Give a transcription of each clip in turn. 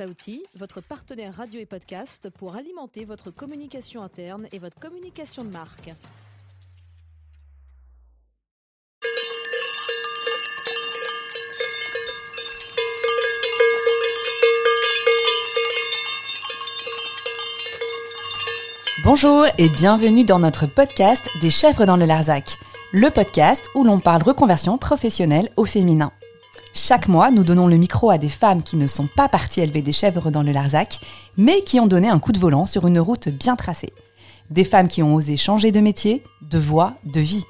Sauti, votre partenaire radio et podcast pour alimenter votre communication interne et votre communication de marque. Bonjour et bienvenue dans notre podcast Des chèvres dans le Larzac, le podcast où l'on parle reconversion professionnelle au féminin. Chaque mois, nous donnons le micro à des femmes qui ne sont pas parties élever des chèvres dans le Larzac, mais qui ont donné un coup de volant sur une route bien tracée. Des femmes qui ont osé changer de métier, de voie, de vie.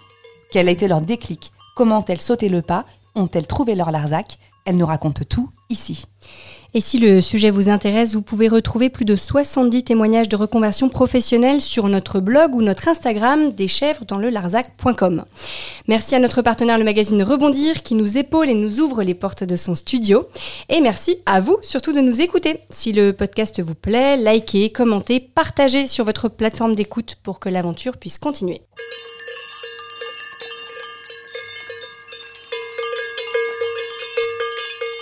Quel a été leur déclic? Comment ont-elles sauté le pas? Ont-elles trouvé leur Larzac Elles nous racontent tout ici. Et si le sujet vous intéresse, vous pouvez retrouver plus de 70 témoignages de reconversion professionnelle sur notre blog ou notre Instagram des chèvres dans le larzac.com. Merci à notre partenaire le magazine Rebondir qui nous épaule et nous ouvre les portes de son studio. Et merci à vous surtout de nous écouter. Si le podcast vous plaît, likez, commentez, partagez sur votre plateforme d'écoute pour que l'aventure puisse continuer.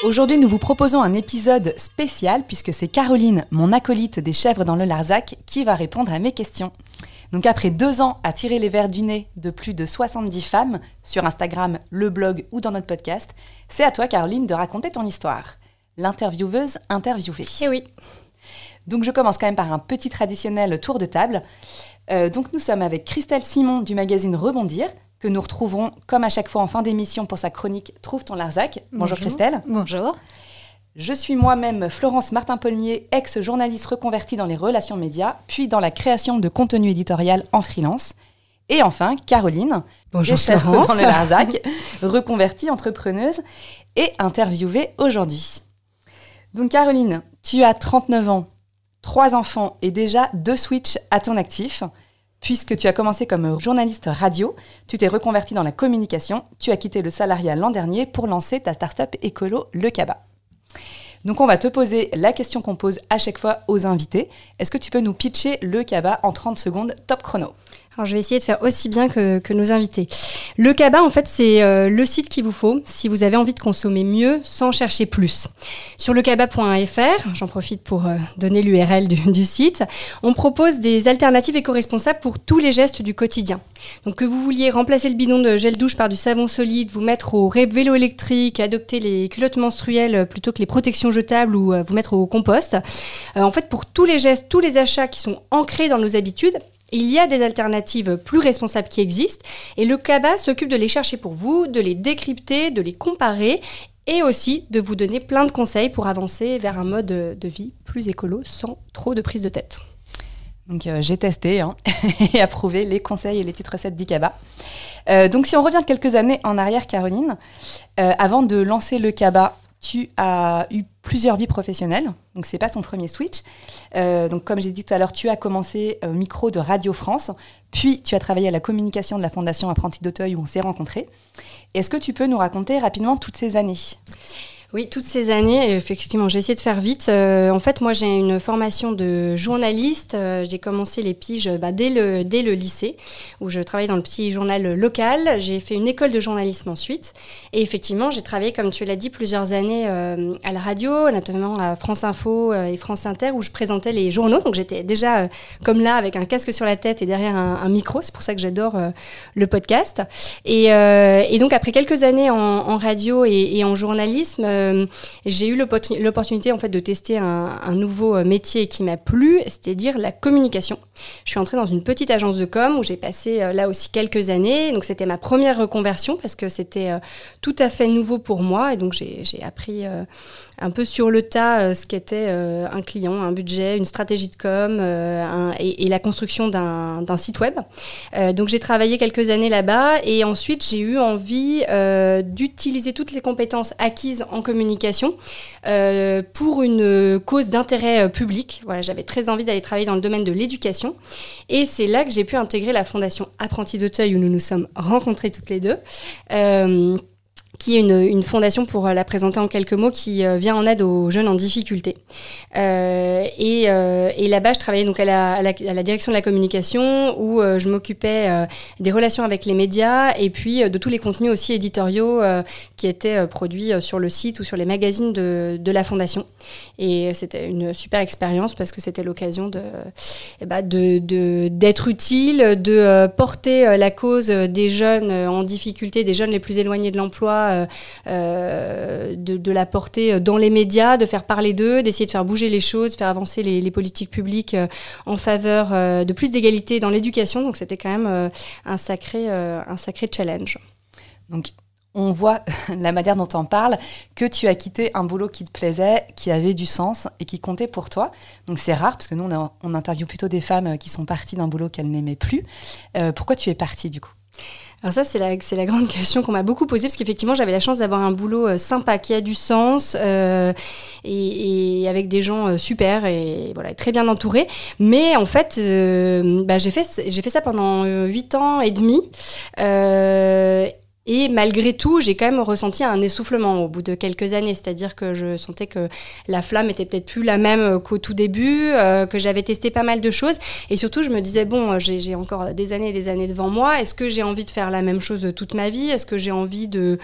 Aujourd'hui, nous vous proposons un épisode spécial puisque c'est Caroline, mon acolyte des chèvres dans le Larzac, qui va répondre à mes questions. Donc après deux ans à tirer les verres du nez de plus de 70 femmes sur Instagram, le blog ou dans notre podcast, c'est à toi Caroline de raconter ton histoire. L'intervieweuse interviewée. Eh oui. Donc je commence quand même par un petit traditionnel tour de table. Euh, donc nous sommes avec Christelle Simon du magazine Rebondir, que nous retrouverons comme à chaque fois en fin d'émission pour sa chronique Trouve ton Larzac. Bonjour, Christelle. Bonjour. Je suis moi-même Florence Martin-Polmier, ex-journaliste reconvertie dans les relations médias, puis dans la création de contenu éditorial en freelance. Et enfin, Caroline, Bonjour Florence. dans le Larzac, reconvertie entrepreneuse et interviewée aujourd'hui. Donc Caroline, tu as 39 ans, trois enfants et déjà deux switches à ton actif. Puisque tu as commencé comme journaliste radio, tu t'es reconverti dans la communication, tu as quitté le salariat l'an dernier pour lancer ta start-up écolo Le Caba. Donc on va te poser la question qu'on pose à chaque fois aux invités. Est-ce que tu peux nous pitcher Le Caba en 30 secondes top chrono? Je vais essayer de faire aussi bien que, nos invités. Le Caba, en fait, c'est euh, le site qu'il vous faut si vous avez envie de consommer mieux sans chercher plus. Sur lecaba.fr, j'en profite pour euh, donner l'URL du, site, on propose des alternatives éco-responsables pour tous les gestes du quotidien. Donc que vous vouliez remplacer le bidon de gel douche par du savon solide, vous mettre au vélo électrique, adopter les culottes menstruelles euh, plutôt que les protections jetables ou vous mettre au compost. En fait, pour tous les gestes, tous les achats qui sont ancrés dans nos habitudes, il y a des alternatives plus responsables qui existent et le CABA s'occupe de les chercher pour vous, de les décrypter, de les comparer et aussi de vous donner plein de conseils pour avancer vers un mode de vie plus écolo sans trop de prise de tête. Donc euh, j'ai testé hein, et approuvé les conseils et les petites recettes d'Icaba. Euh, donc si on revient quelques années en arrière, Caroline, euh, avant de lancer le Caba, tu as eu plusieurs vies professionnelles. Donc c'est pas ton premier switch. Euh, donc comme j'ai dit tout à l'heure, tu as commencé au micro de Radio France, puis tu as travaillé à la communication de la Fondation Apprenti d'Auteuil où on s'est rencontrés. Est-ce que tu peux nous raconter rapidement toutes ces années? Oui, toutes ces années, effectivement, j'ai essayé de faire vite. Euh, en fait, moi, j'ai une formation de journaliste. Euh, j'ai commencé les piges bah, dès, le, lycée, où je travaillais dans le petit journal local. J'ai fait une école de journalisme ensuite. Et effectivement, j'ai travaillé, comme tu l'as dit, plusieurs années euh, à la radio, notamment à France Info et France Inter, où je présentais les journaux. Donc, j'étais déjà comme là, avec un casque sur la tête et derrière un, micro. C'est pour ça que j'adore le podcast. Et, donc, après quelques années en, radio et en journalisme, euh, j'ai eu l'opportun- l'opportunité en fait de tester un, nouveau euh, métier qui m'a plu, c'est-à-dire la communication. Je suis entrée dans une petite agence de com où j'ai passé euh, là aussi quelques années. Donc c'était ma première reconversion parce que c'était tout à fait nouveau pour moi et donc j'ai appris un peu sur le tas euh, ce qu'était euh, un client, un budget, une stratégie de com euh, et, la construction d'un site web. Donc j'ai travaillé quelques années là-bas et ensuite j'ai eu envie d'utiliser toutes les compétences acquises en communication pour une cause d'intérêt public. Voilà, j'avais très envie d'aller travailler dans le domaine de l'éducation et c'est là que j'ai pu intégrer la fondation Apprenti d'Auteuil où nous nous sommes rencontrés toutes les deux. Euh, qui est une, fondation pour la présenter en quelques mots, qui vient en aide aux jeunes en difficulté. et, là-bas, je travaillais donc à la, direction de la communication, où je m'occupais des relations avec les médias et puis de tous les contenus aussi éditoriaux qui étaient produits sur le site ou sur les magazines de, de la fondation. Et c'était une super expérience parce que c'était l'occasion de, eh ben, d'être utile, de euh, porter euh, la cause des jeunes euh, en difficulté, des jeunes les plus éloignés de l'emploi, de, la porter dans les médias, de faire parler d'eux, d'essayer de faire bouger les choses, faire avancer les, politiques publiques en faveur de plus d'égalité dans l'éducation. Donc c'était quand même un, sacré, un sacré challenge. Donc on voit la manière dont on parle que tu as quitté un boulot qui te plaisait, qui avait du sens et qui comptait pour toi. Donc c'est rare parce que nous on, on interviewe plutôt des femmes qui sont parties d'un boulot qu'elles n'aimaient plus. Euh, pourquoi tu es partie du coup? Alors ça, c'est la, la, grande question qu'on m'a beaucoup posée, parce qu'effectivement, j'avais la chance d'avoir un boulot euh, sympa, qui a du sens, euh, et, avec des gens super, et voilà, très bien entourés. Mais en fait, bah, j'ai fait, fait ça pendant 8 ans et demi. Et malgré tout, j'ai quand même ressenti un essoufflement au bout de quelques années. C'est-à-dire que je sentais que la flamme était peut-être plus la même qu'au tout début, euh, que j'avais testé pas mal de choses. Et surtout, je me disais, bon, j'ai encore des années et des années devant moi. Est-ce que j'ai envie de faire la même chose toute ma vie? Est-ce que j'ai envie de,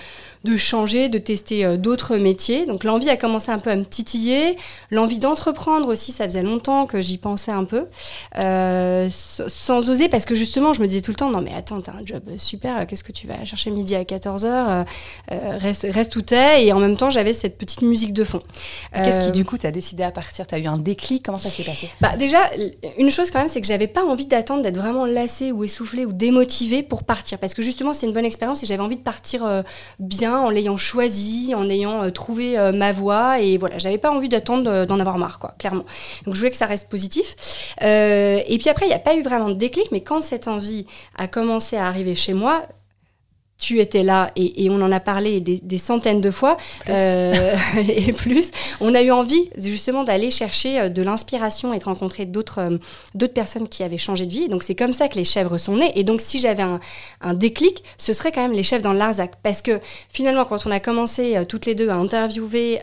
de changer, de tester euh, d'autres métiers? Donc l'envie a commencé un peu à me titiller. L'envie d'entreprendre aussi, ça faisait longtemps que j'y pensais un peu. Euh, sans oser, parce que justement, je me disais tout le temps, non mais attends, t'as un job super, qu'est-ce que tu vas chercher midi à 14h, euh, euh, reste, reste où t'es. Et en même temps, j'avais cette petite musique de fond. Qu'est-ce qui, euh, du coup, t'as décidé à partir? T'as eu un déclic? Comment ça s'est passé? Bah, Déjà, une chose quand même, c'est que j'avais pas envie d'attendre d'être vraiment lassée ou essoufflée ou démotivée pour partir. Parce que justement, c'est une bonne expérience et j'avais envie de partir bien en l'ayant choisi, en ayant trouvé ma voie. Et voilà, j'avais pas envie d'attendre d'en avoir marre, quoi, clairement. Donc, je voulais que ça reste positif. et puis après, il n'y a pas eu vraiment de déclic, mais quand cette envie a commencé à arriver chez moi, tu étais là et, on en a parlé des, centaines de fois euh, et plus. On a eu envie justement d'aller chercher euh, de l'inspiration et de rencontrer d'autres euh, d'autres personnes qui avaient changé de vie. Donc c'est comme ça que les chèvres sont nées. Et donc si j'avais un, un, déclic, ce serait quand même les chèvres dans Larzac. Parce que finalement, quand on a commencé toutes les deux à interviewer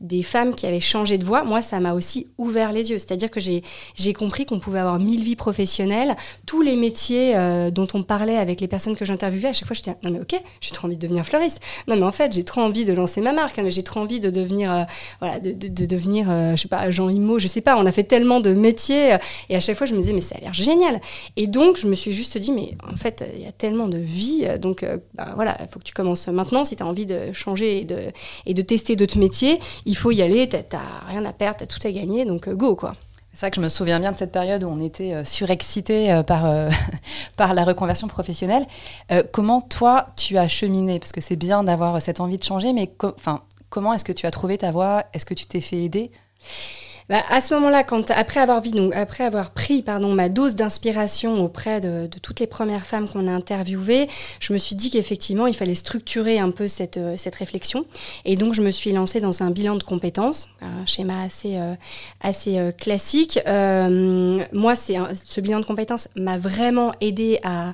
des femmes qui avaient changé de voie, moi ça m'a aussi ouvert les yeux. C'est-à-dire que j'ai compris qu'on pouvait avoir mille vies professionnelles, tous les métiers dont on parlait avec les personnes que j'interviewais. À chaque fois, je non mais ok, j'ai trop envie de devenir fleuriste. Non mais en fait, j'ai trop envie de lancer ma marque. Hein. J'ai trop envie de devenir, euh, voilà, de, de, devenir, euh, je sais pas, agent IMO, je sais pas. On a fait tellement de métiers euh, et à chaque fois, je me disais mais ça a l'air génial. Et donc, je me suis juste dit mais en fait, il y a tellement de vie. Donc bah, voilà, il faut que tu commences maintenant si tu as envie de changer et de, et de tester d'autres métiers. Il faut y aller. T'as rien à perdre, t'as tout à gagner. Donc go quoi. C'est vrai que je me souviens bien de cette période où on était euh, surexcité euh, par, euh, par la reconversion professionnelle. comment toi, tu as cheminé? Parce que c'est bien d'avoir cette envie de changer, mais comment est-ce que tu as trouvé ta voie? Est-ce que tu t'es fait aider? Bah, à ce moment-là, quand après avoir, pris pardon, ma dose d'inspiration auprès de, toutes les premières femmes qu'on a interviewées, je me suis dit qu'effectivement, il fallait structurer un peu cette, euh, cette réflexion. Et donc, je me suis lancée dans un bilan de compétences, un schéma assez, euh, assez euh, classique. moi, ce bilan de compétences m'a vraiment aidé à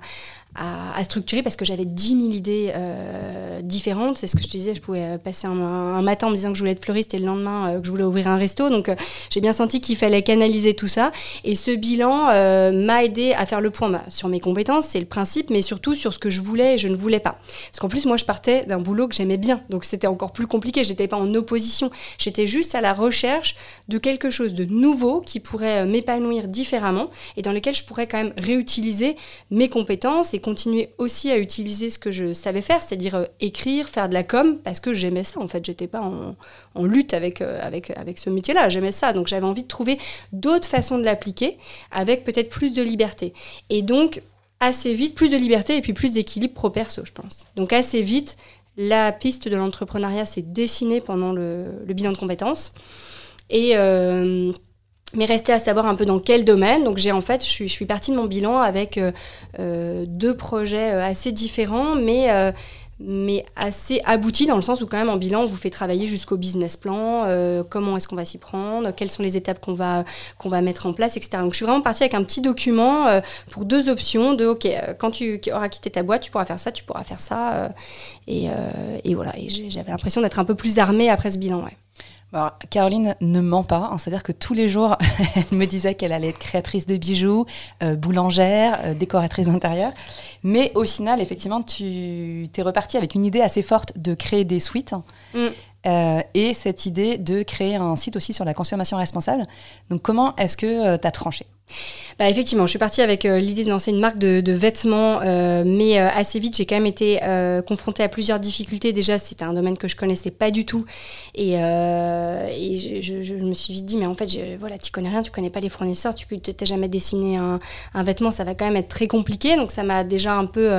à, structurer parce que j'avais 10 000 idées euh, différentes. C'est ce que je te disais, je pouvais passer un, matin en me disant que je voulais être fleuriste et le lendemain euh, que je voulais ouvrir un resto. Donc euh, j'ai bien senti qu'il fallait canaliser tout ça. Et ce bilan m'a aidé à faire le point bah, sur mes compétences, c'est le principe, mais surtout sur ce que je voulais et je ne voulais pas. Parce qu'en plus, moi, je partais d'un boulot que j'aimais bien. Donc c'était encore plus compliqué. J'étais pas en opposition. J'étais juste à la recherche de quelque chose de nouveau qui pourrait m'épanouir différemment et dans lequel je pourrais quand même réutiliser mes compétences continuer aussi à utiliser ce que je savais faire, c'est-à-dire euh, écrire, faire de la com, parce que j'aimais ça en fait. J'étais pas en, lutte avec, euh, avec ce métier-là, j'aimais ça. Donc j'avais envie de trouver d'autres façons de l'appliquer avec peut-être plus de liberté. Et donc, assez vite, plus de liberté et puis plus d'équilibre pro-perso, je pense. Donc assez vite, la piste de l'entrepreneuriat s'est dessinée pendant le, bilan de compétences. Et. Euh, mais rester à savoir un peu dans quel domaine. Donc j'ai en fait, je suis, partie de mon bilan avec euh, euh, deux projets euh, assez différents, mais, mais assez abouti dans le sens où quand même en bilan on vous fait travailler jusqu'au business plan, comment est-ce qu'on va s'y prendre, quelles sont les étapes qu'on va, qu'on va mettre en place, etc. Donc je suis vraiment partie avec un petit document pour deux options de ok, quand tu auras quitté ta boîte, tu pourras faire ça, tu pourras faire ça. et, et, voilà, et j'avais l'impression d'être un peu plus armée après ce bilan. Ouais. Alors, Caroline ne ment pas, hein, c'est-à-dire que tous les jours, elle me disait qu'elle allait être créatrice de bijoux, euh, boulangère, euh, décoratrice d'intérieur. Mais au final, effectivement, tu t'es repartie avec une idée assez forte de créer des suites. Mm. Euh, et cette idée de créer un site aussi sur la consommation responsable. Donc, comment est-ce que tu as tranché? Bah, effectivement, je suis partie avec euh, l'idée de lancer une marque de, vêtements, euh, mais euh, assez vite, j'ai quand même été confrontée à plusieurs difficultés. Déjà, c'était un domaine que je connaissais pas du tout, et, je, me suis vite dit, mais en fait, je, voilà, tu connais rien, tu connais pas les fournisseurs, tu n'as jamais dessiné un, un, vêtement, ça va quand même être très compliqué. Donc, ça m'a déjà un peu,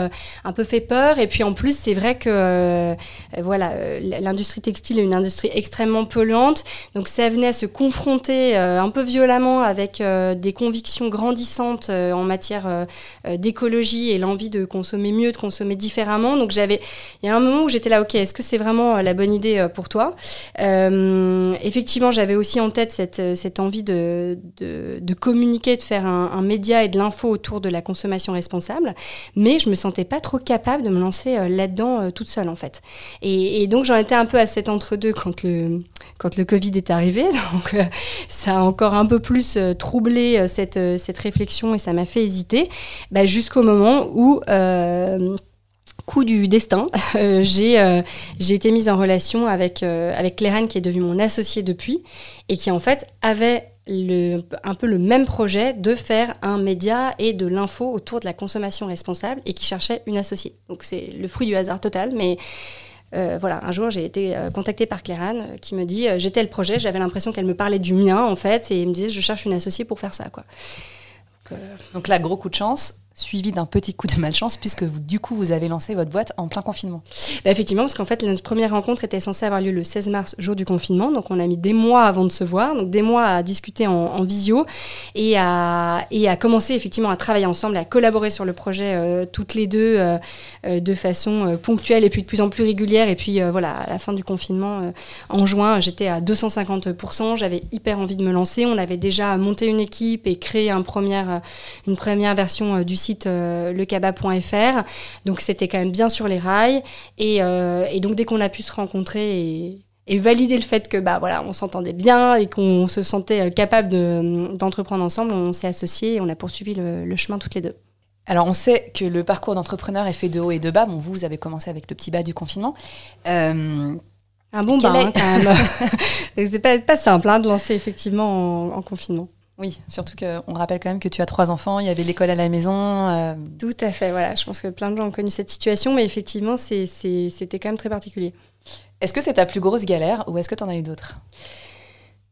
un peu fait peur. Et puis, en plus, c'est vrai que voilà, l'industrie textile est une industrie extrêmement polluante, donc ça venait à se confronter un peu violemment avec des convictions grandissante euh, en matière euh, euh, d'écologie et l'envie de consommer mieux, de consommer différemment. Donc j'avais, il y a un moment où j'étais là, ok, est-ce que c'est vraiment la bonne idée pour toi? Effectivement, j'avais aussi en tête cette, cette envie de, de, communiquer, de faire un, média et de l'info autour de la consommation responsable, mais je me sentais pas trop capable de me lancer là-dedans toute seule en fait. Et, et donc j'en étais un peu à cet entre-deux quand le, quand le Covid est arrivé, donc ça a encore un peu plus troublé cette euh, cette, réflexion et ça m'a fait hésiter, bah, jusqu'au moment où euh, coup du destin, euh, j'ai été mise en relation avec, avec Claire qui est devenue mon associée depuis, et qui en fait avait le, un peu le même projet de faire un média et de l'info autour de la consommation responsable, et qui cherchait une associée. Donc c'est le fruit du hasard total, mais euh, voilà, un jour, j'ai été euh, contactée par Claire euh, qui me dit j'étais le projet, j'avais l'impression qu'elle me parlait du mien en fait, et elle me disait je cherche une associée pour faire ça quoi. Donc là, gros coup de chance suivi d'un petit coup de malchance puisque du coup vous avez lancé votre boîte en plein confinement. Bah, effectivement, parce qu'en fait notre première rencontre était censée avoir lieu le 16 mars, jour du confinement, donc on a mis des mois avant de se voir, donc des mois à discuter en, visio et à, et à commencer effectivement à travailler ensemble, à collaborer sur le projet euh, toutes les deux euh, euh, de façon ponctuelle et puis de plus en plus régulière. Et puis voilà, à la fin du confinement, en juin, j'étais à 250%, j'avais hyper envie de me lancer. On avait déjà monté une équipe et créé un première, une première version du site euh, lecaba.fr. Donc c'était quand même bien sur les rails. Euh, et, donc dès qu'on a pu se rencontrer et, valider le fait que bah voilà on s'entendait bien et qu'on se sentait euh, capable d'entreprendre ensemble, on s'est associés et on a poursuivi le, chemin toutes les deux. Alors on sait que le parcours d'entrepreneur est fait de haut et de bas. Bon, vous, vous avez commencé avec le petit bas du confinement. un bon bas, hein, quand même. c'est pas, pas simple hein, de lancer effectivement en confinement. Oui, surtout qu'on rappelle quand même que tu as trois enfants, il y avait l'école à la maison. Euh. Tout à fait, voilà. Je pense que plein de gens ont connu cette situation, mais effectivement, c'était quand même très particulier. Est-ce que c'est ta plus grosse galère ou est-ce que tu en as eu d'autres?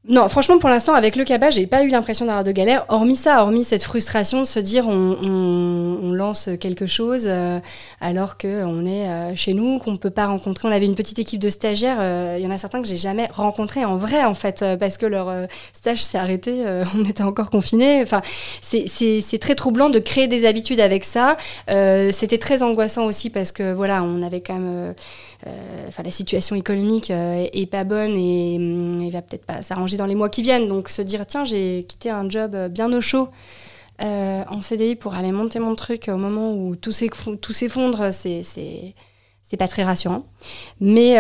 Non, franchement, pour l'instant, avec le cabas, j'ai pas eu l'impression d'avoir de galère. Hormis ça, hormis cette frustration de se dire on, lance quelque chose euh, alors qu'on est euh, chez nous, qu'on peut pas rencontrer. On avait une petite équipe de stagiaires. Euh, il y en a certains que j'ai jamais rencontrés en vrai, en fait, parce que leur stage s'est arrêté. on était encore confinés. Enfin, c'est très troublant de créer des habitudes avec ça. C'était très angoissant aussi parce que voilà, on avait quand même euh, enfin la situation économique euh, est pas bonne et il va peut-être pas s'arranger dans les mois qui viennent. Donc se dire tiens j'ai quitté un job bien au chaud. Euh, en CDI pour aller monter mon truc au moment où tout s'effondre, c'est c'est pas très rassurant. Mais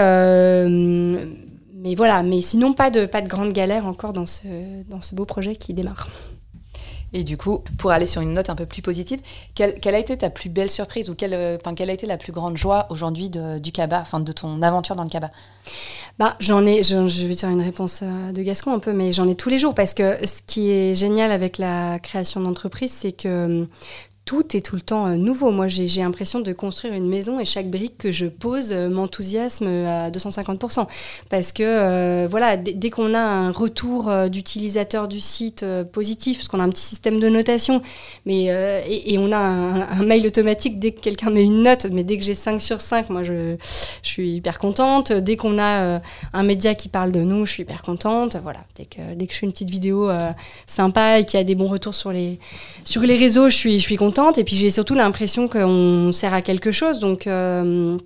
mais voilà, mais sinon pas de pas de grande galère encore dans ce dans ce beau projet qui démarre. Et du coup, pour aller sur une note un peu plus positive, quelle, a été ta plus belle surprise ou quelle, euh, quelle a été la plus grande joie aujourd'hui du Kaba, enfin de ton aventure dans le Kaba? Bah, j'en ai, je, je, vais faire une réponse euh, de Gascon un peu, mais j'en ai tous les jours parce que ce qui est génial avec la création d'entreprise, c'est que tout est tout le temps euh, nouveau. Moi, j'ai l'impression de construire une maison et chaque brique que je pose euh, m'enthousiasme à 250%. Parce que, euh, voilà, dès qu'on a un retour d'utilisateur du site positif, parce qu'on a un petit système de notation, mais, et, on a un, mail automatique dès que quelqu'un met une note, mais dès que j'ai 5 sur 5, moi, je, je suis hyper contente. Dès qu'on a un média qui parle de nous, je suis hyper contente. Voilà, dès que, dès que je fais une petite vidéo sympa et qu'il y a des bons retours sur les, sur les réseaux, je suis, je suis contente et puis j'ai surtout l'impression qu'on sert à quelque chose. Donc, euh,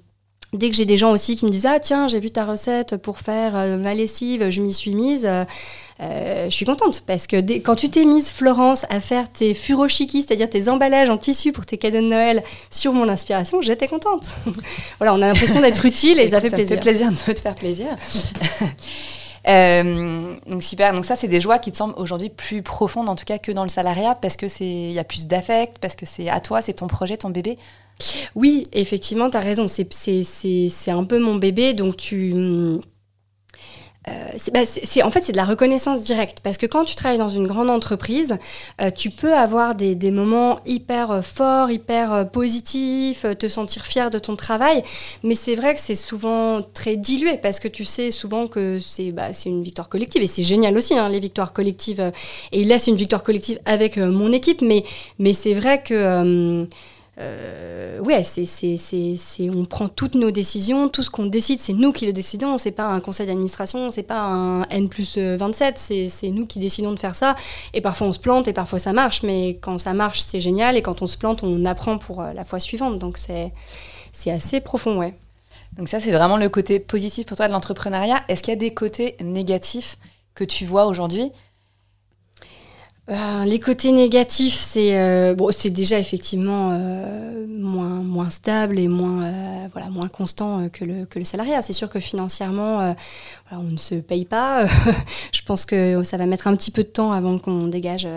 Dès que j'ai des gens aussi qui me disent Ah, tiens, j'ai vu ta recette pour faire euh, ma lessive, je m'y suis mise. Euh, je suis contente parce que quand tu t'es mise, Florence, à faire tes furoshiki, c'est-à-dire tes emballages en tissu pour tes cadeaux de Noël sur mon inspiration, j'étais contente. voilà, on a l'impression d'être utile et ça fait plaisir. Ça fait plaisir de te faire plaisir. Euh, donc super. Donc ça, c'est des joies qui te semblent aujourd'hui plus profondes, en tout cas, que dans le salariat, parce que c'est il y a plus d'affect, parce que c'est à toi, c'est ton projet, ton bébé. Oui, effectivement, tu as raison. C'est un peu mon bébé, donc tu euh, bah, en fait, c'est de la reconnaissance directe. Parce que quand tu travailles dans une grande entreprise, euh, tu peux avoir des, des moments hyper euh, forts, hyper positifs, te sentir fier de ton travail. Mais c'est vrai que c'est souvent très dilué parce que tu sais souvent que c'est, bah, une victoire collective. Et c'est génial aussi, hein, les victoires collectives. Et là, c'est une victoire collective avec mon équipe. Mais, mais c'est vrai que euh, ouais, c'est, c'est, c'est, on prend toutes nos décisions, tout ce qu'on décide, c'est nous qui le décidons, c'est pas un conseil d'administration, c'est pas un N plus 27, c'est, c'est nous qui décidons de faire ça. Et parfois on se plante et parfois ça marche, mais quand ça marche, c'est génial, et quand on se plante, on apprend pour euh, la fois suivante. Donc c'est, c'est assez profond, ouais. Donc ça, c'est vraiment le côté positif pour toi de l'entrepreneuriat. Est-ce qu'il y a des côtés négatifs que tu vois aujourd'hui euh, les côtés négatifs, c'est euh, bon, c'est déjà effectivement euh, moins moins stable et moins voilà moins constant que le que le salariat. C'est sûr que financièrement, on ne se paye pas. Je pense que ça va mettre un petit peu de temps avant qu'on dégage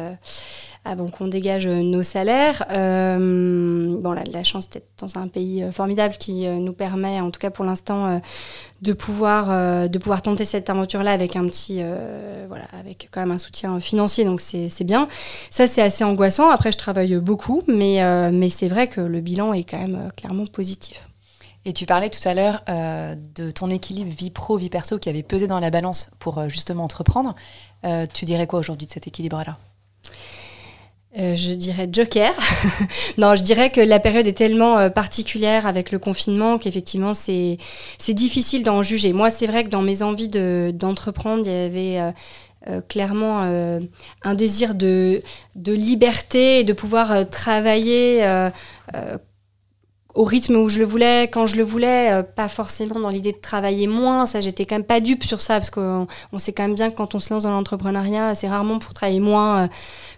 avant qu'on dégage nos salaires. bon, la, la chance d'être dans un pays formidable qui nous permet, en tout cas pour l'instant, de pouvoir euh, de pouvoir tenter cette aventure là avec un petit euh, voilà avec quand même un soutien financier donc c'est bien. Ça c'est assez angoissant. Après je travaille beaucoup mais euh, mais c'est vrai que le bilan est quand même clairement positif. Et tu parlais tout à l'heure de ton équilibre vie pro vie perso qui avait pesé dans la balance pour justement entreprendre. Tu dirais quoi aujourd'hui de cet équilibre là euh, je dirais Joker. non, je dirais que la période est tellement euh, particulière avec le confinement qu'effectivement c'est difficile d'en juger. Moi, c'est vrai que dans mes envies d'entreprendre, il y avait euh, clairement un désir de, de liberté et de pouvoir travailler au rythme où je le voulais, quand je le voulais, pas forcément dans l'idée de travailler moins. Ça, j'étais quand même pas dupe sur ça, parce qu'on on sait quand même bien que quand on se lance dans l'entrepreneuriat, c'est rarement pour travailler moins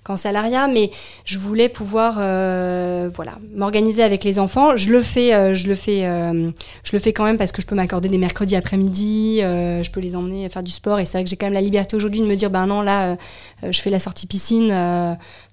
qu'en salariat. Mais je voulais pouvoir, euh, voilà, m'organiser avec les enfants. Je le fais, je le fais, je le fais quand même parce que je peux m'accorder des mercredis après-midi. je peux les emmener faire du sport. Et c'est vrai que j'ai quand même la liberté aujourd'hui de me dire, ben non, là, je fais la sortie piscine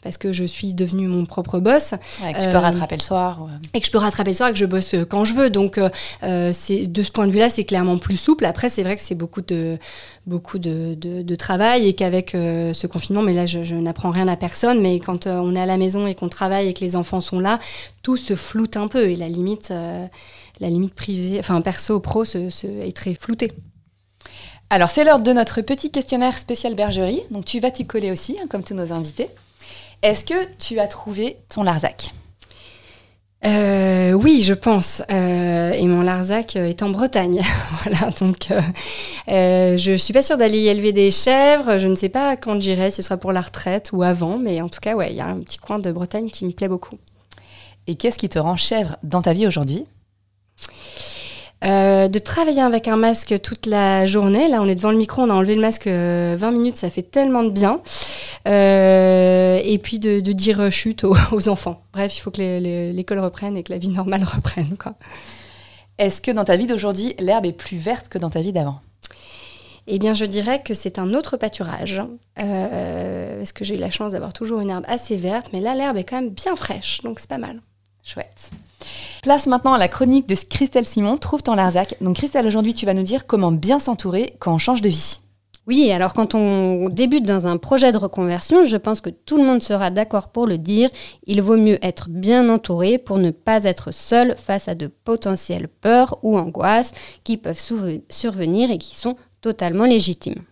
parce que je suis devenue mon propre boss. et que tu peux rattraper le soir. Et que je peux rattraper le soir et que je bosse euh, quand je veux. Donc, euh, euh, c'est de ce point de vue-là, c'est clairement plus souple. Après, c'est vrai que c'est beaucoup de, beaucoup de, de, travail et qu'avec ce confinement, mais là, je, n'apprends rien à personne, mais quand on est à la maison et qu'on travaille et que les enfants sont là, tout se floute un peu et la limite, la limite privée, enfin perso pro, se, est très floutée. Alors, c'est l'heure de notre petit questionnaire spécial bergerie. Donc, tu vas t'y coller aussi, hein, comme tous nos invités. Est-ce que tu as trouvé ton Larzac? Euh, oui, je pense. Euh, et mon Larzac est en Bretagne. voilà, donc euh, je suis pas sûre d'aller y élever des chèvres. Je ne sais pas quand j'irai, ce sera pour la retraite ou avant, mais en tout cas, ouais, il y a un petit coin de Bretagne qui me plaît beaucoup. Et qu'est-ce qui te rend chèvre dans ta vie aujourd'hui? Euh, de travailler avec un masque toute la journée. Là, on est devant le micro, on a enlevé le masque 20 euh, minutes, ça fait tellement de bien. Euh, et puis de, dire chute aux, enfants. Bref, il faut que l'école reprenne et que la vie normale reprenne. Est-ce que dans ta vie d'aujourd'hui, l'herbe est plus verte que dans ta vie d'avant? Eh bien, je dirais que c'est un autre pâturage, parce que j'ai eu la chance d'avoir toujours une herbe assez verte, mais là, l'herbe est quand même bien fraîche, donc c'est pas mal. Chouette. Place maintenant à la chronique de Christelle Simon, Trouve ton Larzac. Donc Christelle, aujourd'hui, tu vas nous dire comment bien s'entourer quand on change de vie. Oui, alors quand on débute dans un projet de reconversion, je pense que tout le monde sera d'accord pour le dire, il vaut mieux être bien entouré pour ne pas être seul face à de potentielles peurs ou angoisses qui peuvent survenir et qui sont totalement légitimes.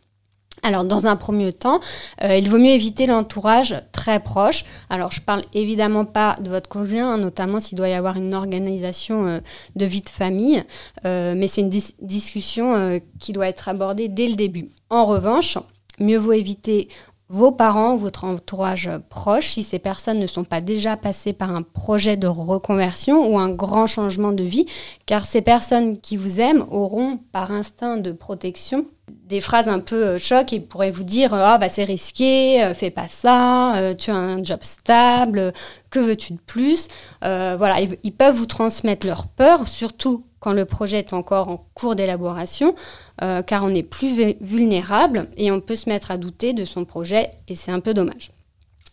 Alors, dans un premier temps, euh, il vaut mieux éviter l'entourage très proche. Alors, je parle évidemment pas de votre conjoint, hein, notamment s'il doit y avoir une organisation euh, de vie de famille, euh, mais c'est une discussion qui doit être abordée dès le début. En revanche, mieux vaut éviter vos parents, votre entourage proche, si ces personnes ne sont pas déjà passées par un projet de reconversion ou un grand changement de vie, car ces personnes qui vous aiment auront par instinct de protection des phrases un peu euh, choc et pourraient vous dire ah bah c'est risqué, euh, fais pas ça, euh, tu as un job stable, que veux-tu de plus? Voilà, ils, peuvent vous transmettre leur peur, surtout quand le projet est encore en cours d'élaboration, car on est plus vulnérable et on peut se mettre à douter de son projet et c'est un peu dommage.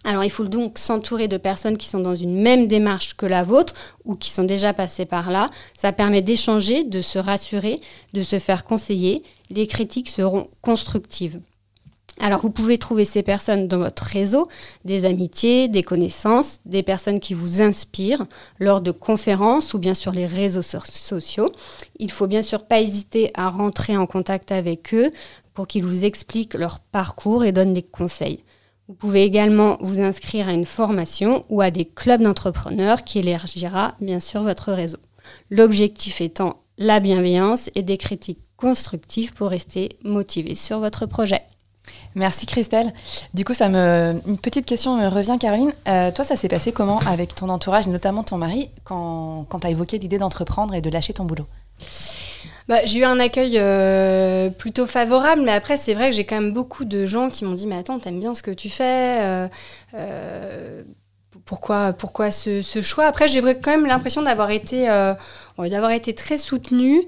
Alors il faut donc s'entourer de personnes qui sont dans une même démarche que la vôtre ou qui sont déjà passées par là. Ça permet d'échanger, de se rassurer, de se faire conseiller. Les critiques seront constructives. Alors vous pouvez trouver ces personnes dans votre réseau, des amitiés, des connaissances, des personnes qui vous inspirent lors de conférences ou bien sur les réseaux sociaux. Il faut bien sûr pas hésiter à rentrer en contact avec eux pour qu'ils vous expliquent leur parcours et donnent des conseils. Vous pouvez également vous inscrire à une formation ou à des clubs d'entrepreneurs qui élargira bien sûr votre réseau. L'objectif étant la bienveillance et des critiques constructives pour rester motivé sur votre projet. Merci Christelle. Du coup, ça me... une petite question me revient, Caroline. Euh, toi, ça s'est passé comment avec ton entourage, notamment ton mari, quand, quand tu as évoqué l'idée d'entreprendre et de lâcher ton boulot? Bah, j'ai eu un accueil euh, plutôt favorable, mais après, c'est vrai que j'ai quand même beaucoup de gens qui m'ont dit Mais attends, t'aimes bien ce que tu fais euh, euh, pourquoi, pourquoi ce, choix? Après, j'ai quand même l'impression d'avoir été, d'avoir été très soutenue.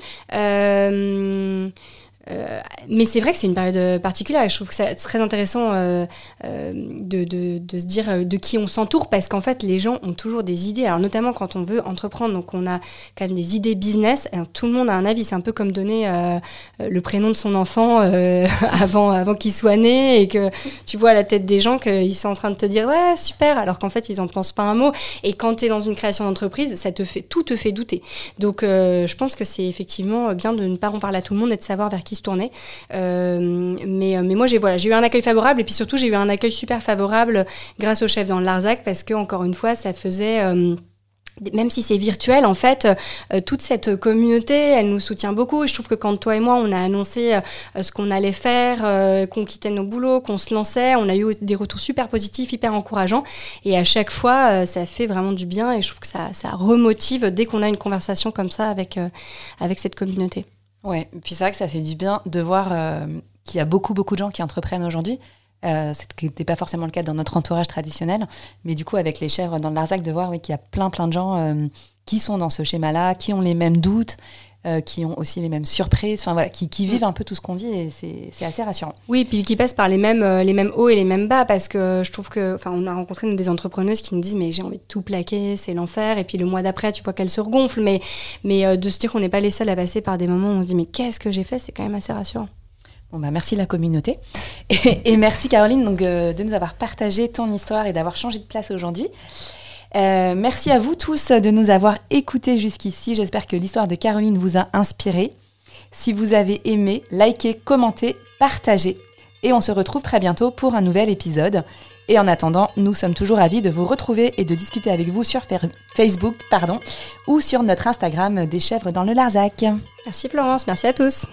Euh, mais c'est vrai que c'est une période euh, particulière je trouve que c'est très intéressant euh, de, se dire de qui on s'entoure parce qu'en fait les gens ont toujours des idées, alors notamment quand on veut entreprendre, donc on a quand même des idées business, tout le monde a un avis, c'est un peu comme donner le prénom de son enfant avant, avant qu'il soit né et que tu vois à la tête des gens qu'ils sont en train de te dire ouais super alors qu'en fait ils n'en pensent pas un mot. Et quand tu es dans une création d'entreprise ça te fait tout te fait douter. Donc je pense que c'est effectivement bien de ne pas parler à tout le monde et de savoir vers qui tourner. Euh, mais, mais moi, j'ai voilà, eu un accueil favorable et puis surtout, j'ai eu un accueil super favorable grâce au chef dans le Larzac parce que, encore une fois, ça faisait euh, même si c'est virtuel, en fait, euh, toute cette communauté, elle nous soutient beaucoup. Et je trouve que quand toi et moi, on a annoncé ce qu'on allait faire, qu'on quittait nos boulots, qu'on se lançait, on a eu des retours super positifs, hyper encourageants. Et à chaque fois, ça fait vraiment du bien. Et je trouve que ça, ça remotive dès qu'on a une conversation comme ça avec, avec cette communauté. Ouais, puis c'est vrai que ça fait du bien de voir euh, qu'il y a beaucoup, beaucoup de gens qui entreprennent aujourd'hui. Euh, ce n'était pas forcément le cas dans notre entourage traditionnel, mais du coup, avec les chèvres dans le Larzac, de voir oui, qu'il y a plein, plein de gens euh, qui sont dans ce schéma-là, qui ont les mêmes doutes, euh, qui ont aussi les mêmes surprises, enfin voilà, qui, qui, vivent mm. un peu tout ce qu'on vit et c'est assez rassurant. Oui, puis qui passent par les mêmes, euh, les mêmes hauts et les mêmes bas parce que je trouve que, enfin, on a rencontré des entrepreneuses qui nous disent mais j'ai envie de tout plaquer, c'est l'enfer et puis le mois d'après tu vois qu'elles se regonflent, mais, mais euh, de se dire qu'on n'est pas les seuls à passer par des moments où on se dit mais qu'est-ce que j'ai fait, c'est quand même assez rassurant. Bon bah merci la communauté et, et merci Caroline donc de nous avoir partagé ton histoire et d'avoir changé de place aujourd'hui. Euh, merci à vous tous de nous avoir écoutés jusqu'ici. J'espère que l'histoire de Caroline vous a inspiré. Si vous avez aimé, likez, commentez, partagez. Et on se retrouve très bientôt pour un nouvel épisode. Et en attendant, nous sommes toujours ravis de vous retrouver et de discuter avec vous sur Facebook ou sur notre Instagram des chèvres dans le Larzac. Merci Florence, merci à tous.